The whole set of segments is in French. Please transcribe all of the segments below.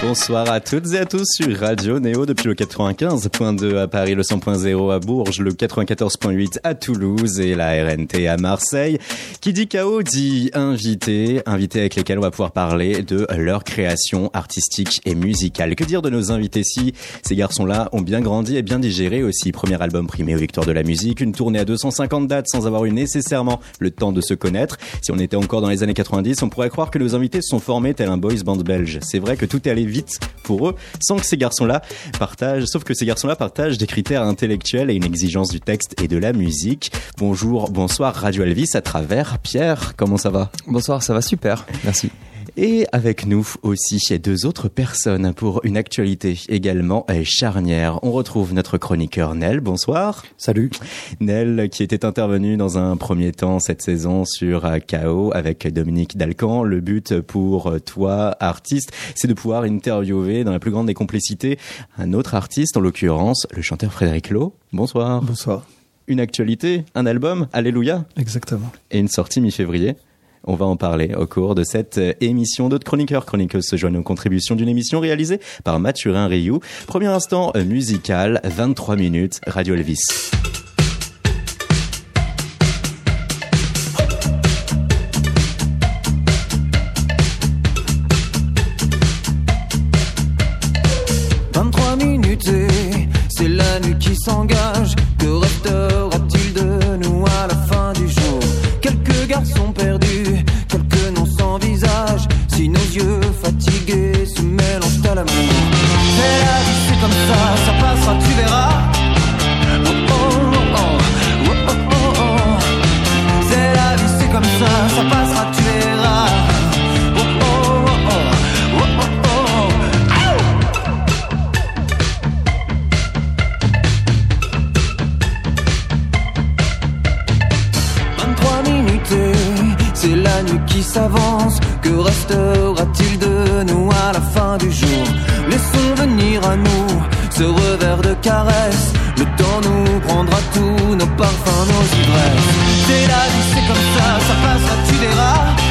Bonsoir à toutes et à tous sur Radio Néo depuis le 95.2 à Paris, le 100.0 à Bourges, le 94.8 à Toulouse et la RNT à Marseille. Qui dit chaos dit invité, invité avec lesquels on va pouvoir parler de leur création artistique et musicale. Que dire de nos invités si ces garçons-là ont bien grandi et bien digéré aussi? Premier album primé aux victoires de la musique, une tournée à 250 dates sans avoir eu nécessairement le temps de se connaître. Si on était encore dans les années 90, on pourrait croire que nos invités se sont formés tel un boys band belge. C'est vrai que tout est allé vite pour eux, sans que ces garçons-là partagent, sauf que ces garçons-là partagent des critères intellectuels et une exigence du texte et de la musique. Bonjour, bonsoir Radio Elvis à travers Pierre, comment ça va? Bonsoir, ça va super, merci. Et avec nous aussi deux autres personnes pour une actualité également charnière. On retrouve notre chroniqueur Nel. Bonsoir. Salut. Nel qui était intervenu dans un premier temps cette saison sur KO avec Dominique Dalcan. Le but pour toi, artiste, c'est de pouvoir interviewer dans la plus grande des complicités un autre artiste, en l'occurrence le chanteur Frédéric Lowe. Bonsoir. Bonsoir. Une actualité, un album, Alléluia. Exactement. Et une sortie mi-février. On va en parler au cours de cette émission. D'autres chroniqueurs, chroniqueuses se joignent aux contributions d'une émission réalisée par Mathurin Rioux. Premier instant musical, 23 minutes, Radio Elvis. Nuit qui s'avance. Que restera-t-il de nous à la fin du jour? Laissons venir à nous ce revers de caresse. Le temps nous prendra tous nos parfums, nos ivresses. C'est la vie, c'est comme ça, ça passera, tu verras.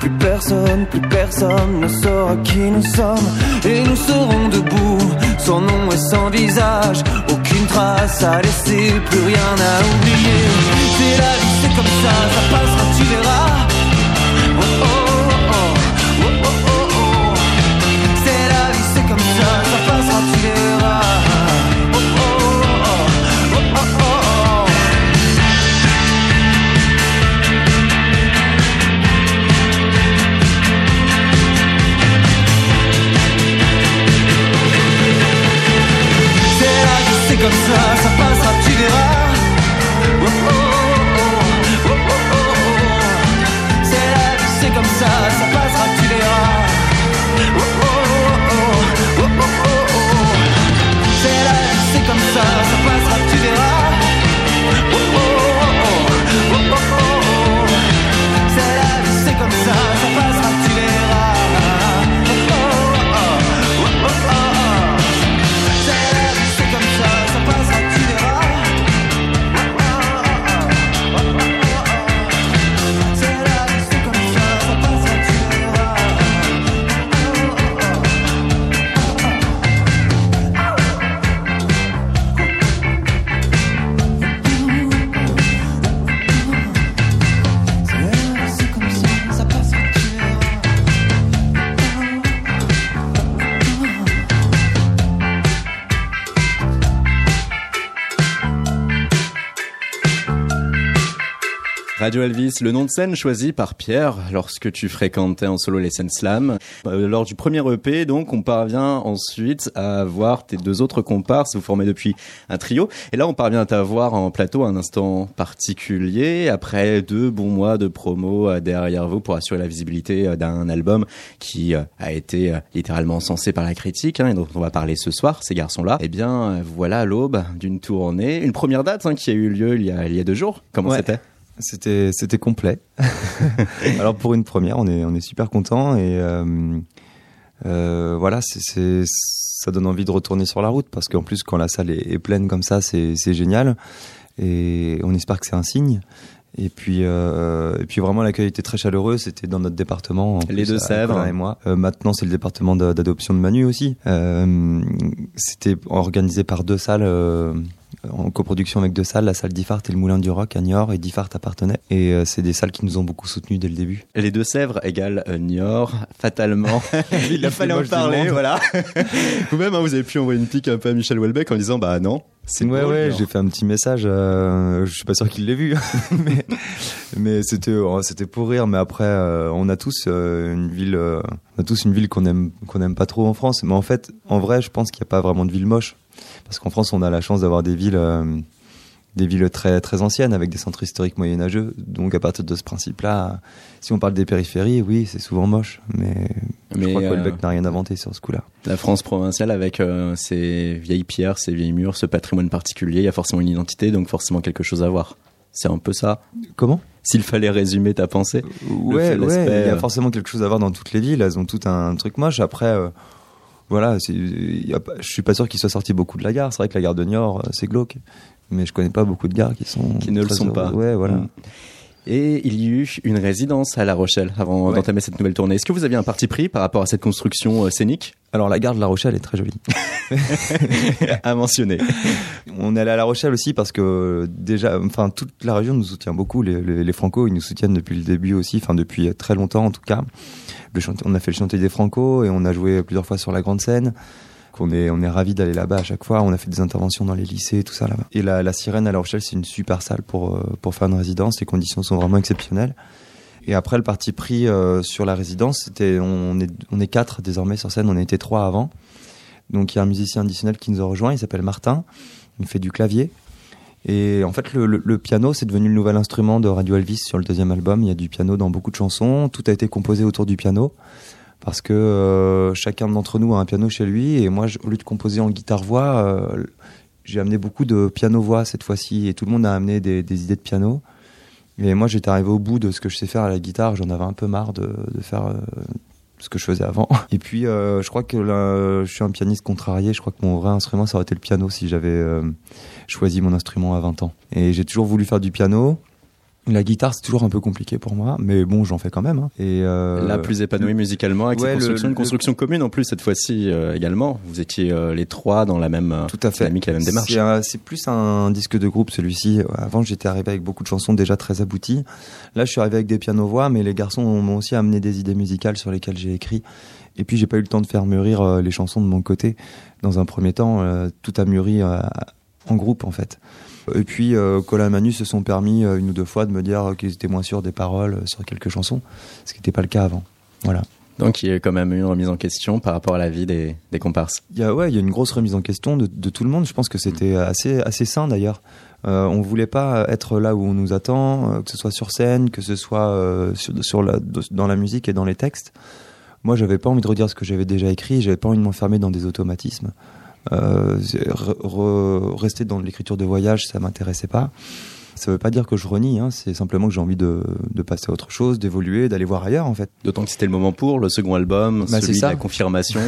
Plus personne, plus personne ne saura qui nous sommes. Et nous serons debout, sans nom et sans visage. Aucune trace à laisser, plus rien à oublier. C'est la vie, c'est comme ça, ça passera, tu verras. Vie, c'est Radio Elvis, le nom de scène choisi par Pierre lorsque tu fréquentais en solo les scènes slam. Euh, lors du premier EP, donc, on parvient ensuite à voir tes deux autres comparses, vous formez depuis un trio. Et là, on parvient à t'avoir en plateau à un instant particulier, après deux bons mois de promo euh, derrière vous pour assurer la visibilité euh, d'un album qui a été littéralement censé par la critique, hein, et dont on va parler ce soir, ces garçons-là. Eh bien, voilà l'aube d'une tournée. Une première date hein, qui a eu lieu il y a, il y a deux jours. Comment c'était? C'était c'était complet. Alors pour une première, on est on est super content et euh, euh, voilà, ça donne envie de retourner sur la route parce qu'en plus quand la salle est, pleine comme ça, c'est c'est génial et on espère que c'est un signe. Et puis, euh, et puis vraiment l'accueil était très chaleureux. C'était dans notre département. Les deux Sèvres et moi. Euh, maintenant, c'est le département d'adoption de Manu aussi. Euh, c'était organisé par deux salles euh, en coproduction avec deux salles, la salle d'Ifart et le Moulin du Roc à Niort, et d'Ifart appartenait. Et euh, c'est des salles qui nous ont beaucoup soutenus dès le début. Les Deux-Sèvres égale euh, Niort, fatalement. Il a fallu en parler, voilà. Vous-même, hein, vous avez pu envoyer une pique un peu à Michel Houellebecq en disant, bah non, c'est ouais, ouais, j'ai fait un petit message. Euh, je suis pas sûr qu'il l'ait vu, mais, mais c'était oh, c'était pour rire. Mais après, euh, on a tous une ville, on a tous une ville qu'on aime qu'on aime pas trop en France. Mais en fait, en vrai, je pense qu'il n'y a pas vraiment de ville moche parce qu'en France, on a la chance d'avoir des villes, euh, des villes très très anciennes avec des centres historiques moyenâgeux. Donc à partir de ce principe-là, si on parle des périphéries, oui, c'est souvent moche, mais, je crois que euh, n'a rien inventé sur ce coup-là. La France provinciale avec euh, ses vieilles pierres, ses vieilles murs, ce patrimoine particulier, il y a forcément une identité, donc forcément quelque chose à voir. C'est un peu ça. Comment? S'il fallait résumer ta pensée. Ouais, ouais, il y a forcément quelque chose à voir dans toutes les villes. Elles ont tout un truc moche. Après, voilà, je suis pas sûr qu'il soit sorti beaucoup de la gare. C'est vrai que la gare de Niort, euh, c'est glauque, mais je connais pas beaucoup de gares qui sont qui ne le sont pas. Ouais, voilà. Mm. Et il y a eu une résidence à La Rochelle avant d'entamer cette nouvelle tournée. Est-ce que vous aviez un parti pris par rapport à cette construction euh, scénique? Alors la gare de La Rochelle est très jolie. à mentionner. On est allé à La Rochelle aussi parce que déjà, enfin toute la région nous soutient beaucoup. Les, les, les Franco, ils nous soutiennent depuis le début aussi, enfin depuis très longtemps en tout cas on a fait le chantier des Franco et on a joué plusieurs fois sur la grande scène. On est, on est ravis d'aller là-bas à chaque fois. On a fait des interventions dans les lycées, tout ça là-bas. Et la, la Sirène à La Rochelle, c'est une super salle pour, euh, pour faire une résidence. Les conditions sont vraiment exceptionnelles. Et après, le parti pris euh, sur la résidence, c'était, on est, on est quatre désormais sur scène. On était trois avant. Donc il y a un musicien additionnel qui nous a rejoint. Il s'appelle Martin. Il fait du clavier. Et en fait, le, le, piano, c'est devenu le nouvel instrument de Radio Elvis sur le deuxième album. Il y a du piano dans beaucoup de chansons. Tout a été composé autour du piano. Parce que euh, chacun d'entre nous a un piano chez lui. Et moi, au lieu de composer en guitare-voix, euh, j'ai amené beaucoup de piano-voix cette fois-ci. Et tout le monde a amené des, idées de piano. Et moi, j'étais arrivé au bout de ce que je sais faire à la guitare. J'en avais un peu marre de, faire euh, ce que je faisais avant. Et puis, je crois que là, je suis un pianiste contrarié. Je crois que mon vrai instrument, ça aurait été le piano si j'avais choisi mon instrument à 20 ans. Et j'ai toujours voulu faire du piano. La guitare, c'est toujours un peu compliqué pour moi, mais bon, j'en fais quand même. Hein. Et euh, là, plus épanoui musicalement avec cette construction, une construction commune en plus cette fois-ci euh, également. Vous étiez euh, les trois dans la même tout à fait, la même démarche. C'est plus un disque de groupe celui-ci. Avant, j'étais arrivé avec beaucoup de chansons déjà très abouties. Là, je suis arrivé avec des pianos voix, mais les garçons m'ont aussi amené des idées musicales sur lesquelles j'ai écrit. Et puis, j'ai pas eu le temps de faire mûrir les chansons de mon côté. Dans un premier temps, tout a mûri en groupe en fait. Et puis, euh, Colin et Manu se sont permis euh, une ou deux fois de me dire qu'ils étaient moins sûrs des paroles euh, sur quelques chansons, ce qui n'était pas le cas avant. Voilà. Donc il y a quand même eu une remise en question par rapport à la vie des, des comparses. Il y a ouais, il y a une grosse remise en question de, de tout le monde. Je pense que c'était assez assez sain d'ailleurs. Euh, on voulait pas être là où on nous attend, euh, que ce soit sur scène, que ce soit euh, sur, sur la, dans la musique et dans les textes. Moi, j'avais pas envie de redire ce que j'avais déjà écrit. J'avais pas envie de m'enfermer dans des automatismes. Euh, rester dans l'écriture de voyage, ça m'intéressait pas. Ça veut pas dire que je renie, hein, c'est simplement que j'ai envie de, de, passer à autre chose, d'évoluer, d'aller voir ailleurs en fait. D'autant que c'était le moment pour le second album, bah, celui de la confirmation.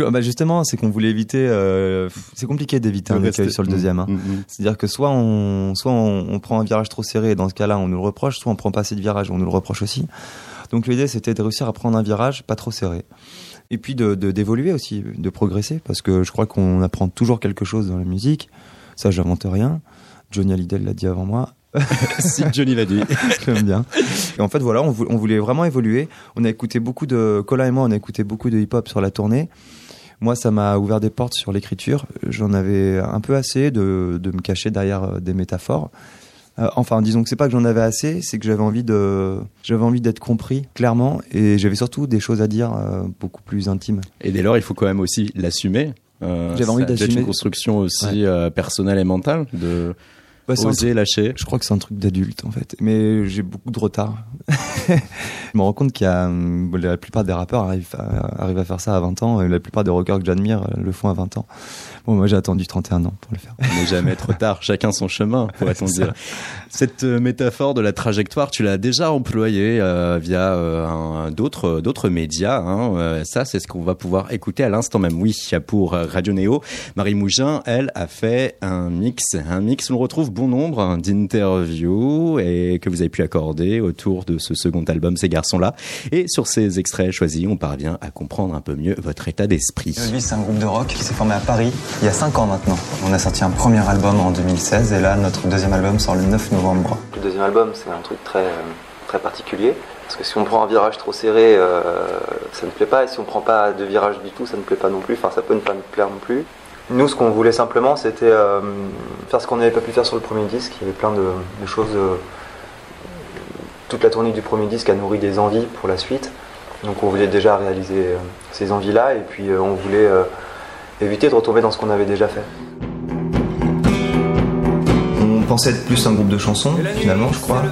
bah justement, c'est qu'on voulait éviter. Euh, c'est compliqué d'éviter un écueil sur le deuxième. Hein. Mm, mm, mm. C'est-à-dire que soit on, soit on, on, prend un virage trop serré, et dans ce cas-là, on nous le reproche, soit on prend pas assez de virage, on nous le reproche aussi. Donc l'idée, c'était de réussir à prendre un virage pas trop serré et puis de d'évoluer aussi, de progresser, parce que je crois qu'on apprend toujours quelque chose dans la musique. Ça, j'invente rien. Johnny Hallyday l'a dit avant moi. si Johnny l'a dit, j'aime bien. Et en fait, voilà, on, voulait vraiment évoluer. On a écouté beaucoup de Colin et moi, on a écouté beaucoup de hip-hop sur la tournée. Moi, ça m'a ouvert des portes sur l'écriture. J'en avais un peu assez de, de me cacher derrière euh, des métaphores. Euh, enfin, disons que c'est pas que j'en avais assez, c'est que j'avais envie de, j'avais envie d'être compris clairement, et j'avais surtout des choses à dire euh, beaucoup plus intimes. Et dès lors, il faut quand même aussi l'assumer. Euh, J'avais envie d'assumer. une construction aussi euh, personnelle et mentale de Bah, oser lâcher. Je crois que c'est un truc d'adulte en fait, mais j'ai beaucoup de retard. je me rends compte qu'il y a hum, la plupart des rappeurs arrivent à, arrivent à faire ça à 20 ans, et la plupart des rockers que j'admire euh, le font à 20 ans. Bon, moi j'ai attendu 31 ans pour le faire. Il n'est jamais trop tard, chacun son chemin, pourrait-on dire. Cette euh, métaphore de la trajectoire, tu l'as déjà employée euh, via euh, d'autres d'autres médias. Hein. Euh, ça, c'est ce qu'on va pouvoir écouter à l'instant même. Oui, pour Radio Néo, Marie Mougin, elle, a fait un mix. Un mix, on retrouve bon nombre d'interviews et que vous avez pu accorder autour de ce second album, Ces garçons-là. Et sur ces extraits choisis, on parvient à comprendre un peu mieux votre état d'esprit. Elvis, c'est un groupe de rock qui s'est formé à Paris il y a 5 ans maintenant. On a sorti un premier album en 2016 et là, notre deuxième album sort le 9 novembre. Le deuxième album, c'est un truc très, très particulier. Parce que si on prend un virage trop serré, euh, ça ne plaît pas. Et si on prend pas de virage du tout, ça ne plaît pas non plus. Enfin, ça peut ne pas nous plaire non plus. Nous, ce qu'on voulait simplement, c'était euh, faire ce qu'on n'avait pas pu faire sur le premier disque. Il y avait plein de, de choses. euh, toute la tournée du premier disque a nourri des envies pour la suite. Donc on voulait déjà réaliser euh, ces envies-là. Et puis euh, on voulait euh, éviter de retomber dans ce qu'on avait déjà fait. On pensait être plus un groupe de chansons, finalement, je crois.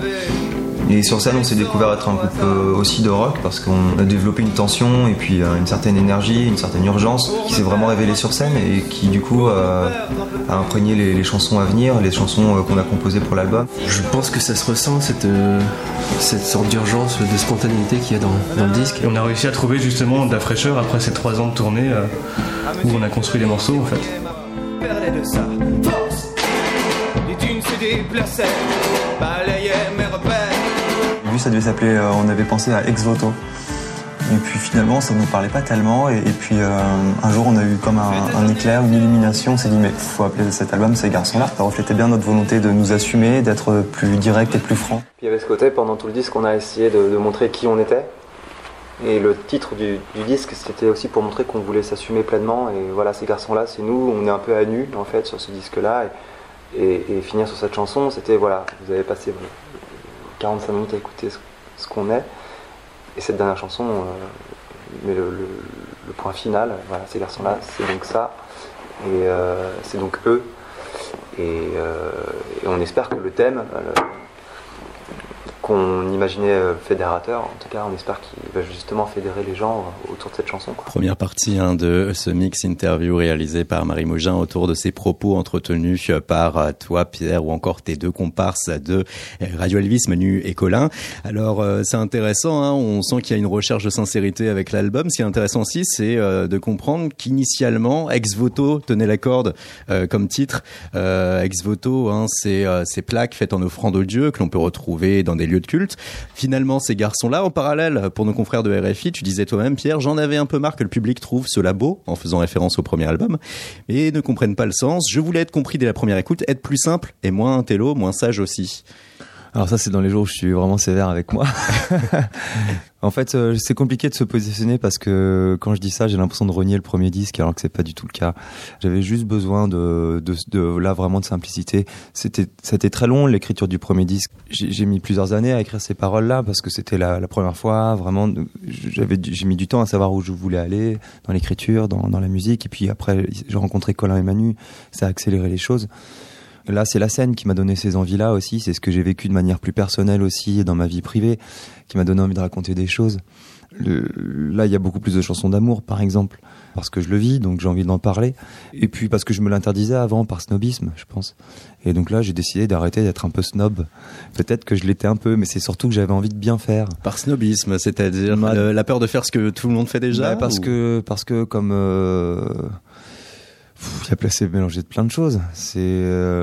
Et sur scène, on s'est découvert être un groupe euh, aussi de rock parce qu'on a développé une tension et puis euh, une certaine énergie, une certaine urgence qui s'est vraiment révélée sur scène et qui du coup euh, a imprégné les, les chansons à venir, les chansons euh, qu'on a composées pour l'album. Je pense que ça se ressent, cette, euh, cette sorte d'urgence, de spontanéité qu'il y a dans, dans le disque. Et on a réussi à trouver justement de la fraîcheur après ces trois ans de tournée euh, où on a construit les morceaux en fait. perdait de sa force. Les dunes se déplaçaient, balayaient mes repères. Ça devait s'appeler, euh, on avait pensé à Ex Voto. Et puis finalement, ça ne nous parlait pas tellement. Et, puis euh, un jour, on a eu comme un, un éclair, une illumination. On s'est dit, mais faut appeler cet album Ces garçons-là. Ça reflétait bien notre volonté de nous assumer, d'être plus direct et plus franc. Puis il y avait ce côté, pendant tout le disque, on a essayé de, montrer qui on était. Et le titre du, disque, c'était aussi pour montrer qu'on voulait s'assumer pleinement. Et voilà, ces garçons-là, c'est nous, on est un peu à nu, en fait, sur ce disque-là. Et, et- finir sur cette chanson, c'était, voilà, vous avez passé 45 minutes à écouter ce, qu'on est. Et cette dernière chanson, euh, mais le, point final, voilà, ces garçons-là, c'est donc ça. Et euh, c'est donc eux. Et, euh, et on espère que le thème, qu'on imaginait euh, fédérateur, en tout cas, on espère qu'il va justement fédérer les gens euh, autour de cette chanson. quoi. Première partie hein, de ce mix interview réalisé par Marie Mougin autour de ses propos entretenus par euh, toi, Pierre, ou encore tes deux comparses de Radio Elvis, Manu et Colin. Alors, c'est intéressant, hein, on sent qu'il y a une recherche de sincérité avec l'album. Ce qui est intéressant aussi, c'est de comprendre qu'initialement, Ex Voto tenait la corde euh, comme titre. Euh, Ex Voto, hein, c'est euh, ces plaques faites en offrande au Dieu que l'on peut retrouver dans des lieux de culte. Finalement, ces garçons-là, en parallèle, pour nos confrères de RFI, tu disais toi-même, Pierre, j'en avais un peu marre que le public trouve cela beau, en faisant référence au premier album, et ne comprennent pas le sens. Je voulais être compris dès la première écoute, être plus simple et moins intello, moins sage aussi. Alors ça, c'est dans les jours où je suis vraiment sévère avec moi. en fait, euh, c'est compliqué de se positionner parce que quand je dis ça, j'ai l'impression de renier le premier disque alors que c'est pas du tout le cas. J'avais juste besoin de, de, de là vraiment de simplicité. C'était, c'était très long l'écriture du premier disque. J'ai, j'ai mis plusieurs années à écrire ces paroles-là parce que c'était la, la première fois. Vraiment, j'avais, j'ai mis du temps à savoir où je voulais aller dans l'écriture, dans, dans la musique. Et puis après, j'ai rencontré Colin et Manu. Ça a accéléré les choses. Là, c'est la scène qui m'a donné ces envies-là aussi. C'est ce que j'ai vécu de manière plus personnelle aussi dans ma vie privée, qui m'a donné envie de raconter des choses. Le- là, il y a beaucoup plus de chansons d'amour, par exemple, parce que je le vis, donc j'ai envie d'en parler. Et puis parce que je me l'interdisais avant par snobisme, je pense. Et donc là, j'ai décidé d'arrêter d'être un peu snob. Peut-être que je l'étais un peu, mais c'est surtout que j'avais envie de bien faire. Par snobisme, c'est-à-dire la peur de faire ce que tout le monde fait déjà Ouais, parce ou- que parce que comme euh, il y a placé mélangé de plein de choses. C'est euh,